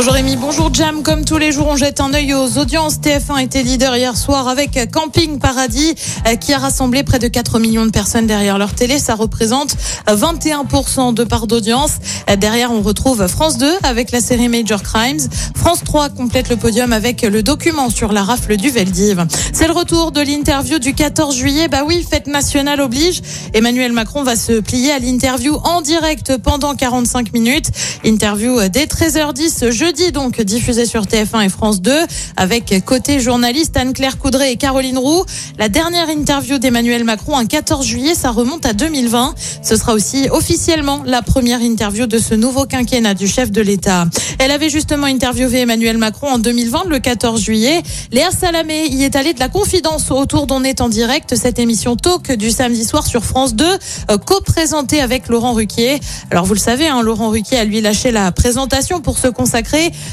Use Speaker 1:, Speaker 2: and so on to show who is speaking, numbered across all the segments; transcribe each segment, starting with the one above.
Speaker 1: Bonjour Rémi, bonjour Jam. Comme tous les jours, on jette un œil aux audiences. TF1 était leader hier soir avec Camping Paradis euh, qui a rassemblé près de 4 millions de personnes derrière leur télé. Ça représente 21% de part d'audience. Euh, Derrière, on retrouve France 2 avec la série Major Crimes. France 3 complète le podium avec le document sur la rafle du Veldiv. C'est le retour de l'interview du 14 juillet. Bah oui, fête nationale oblige. Emmanuel Macron va se plier à l'interview en direct pendant 45 minutes. Interview dès 13h10 jeudi donc diffusée sur TF1 et France 2 avec côté journaliste Anne-Claire Coudray et Caroline Roux. La dernière interview d'Emmanuel Macron un 14 juillet, ça remonte à 2020. Ce sera aussi officiellement la première interview de ce nouveau quinquennat du chef de l'État. Elle avait justement interviewé Emmanuel Macron en 2020 le 14 juillet. Léa Salamé y est allée de la confidence autour d'On est en direct, cette émission talk du samedi soir sur France 2, euh, co-présentée avec Laurent Ruquier. Alors vous le savez, hein, Laurent Ruquier a lui lâché la présentation pour se consacrer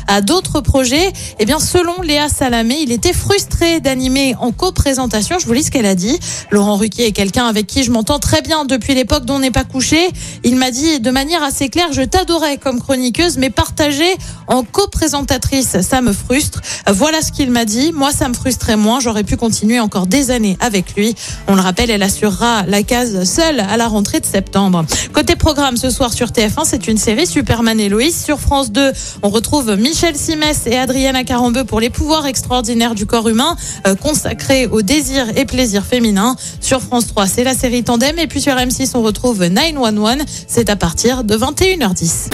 Speaker 1: à d'autres projets. Eh bien, selon Léa Salamé, il était frustré d'animer en co-présentation. Je vous lis ce qu'elle a dit. Laurent Ruquier est quelqu'un avec qui je m'entends très bien depuis l'époque dont on n'est pas couché. Il m'a dit de manière assez claire, je t'adorais comme chroniqueuse, mais partager en co-présentatrice, ça me frustre. Voilà ce qu'il m'a dit. Moi, ça me frustrait moins. J'aurais pu continuer encore des années avec lui. On le rappelle, elle assurera la case seule à la rentrée de septembre. Côté programme, ce soir sur TF1, c'est une série Superman et Loïs. Sur France 2, on retrouve Michel Simès et Adriana Carambeu pour les pouvoirs extraordinaires du corps humain, euh, consacrés au désir et plaisir féminin. Sur France 3, c'est la série Tandem. Et puis sur M6, on retrouve 911. C'est à partir de 21h10.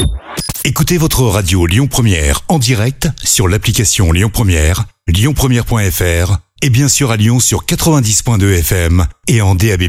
Speaker 2: Écoutez votre radio Lyon Première en direct sur l'application Lyon Première, lyonpremière.fr et bien sûr à Lyon sur 90.2 FM et en DAB+.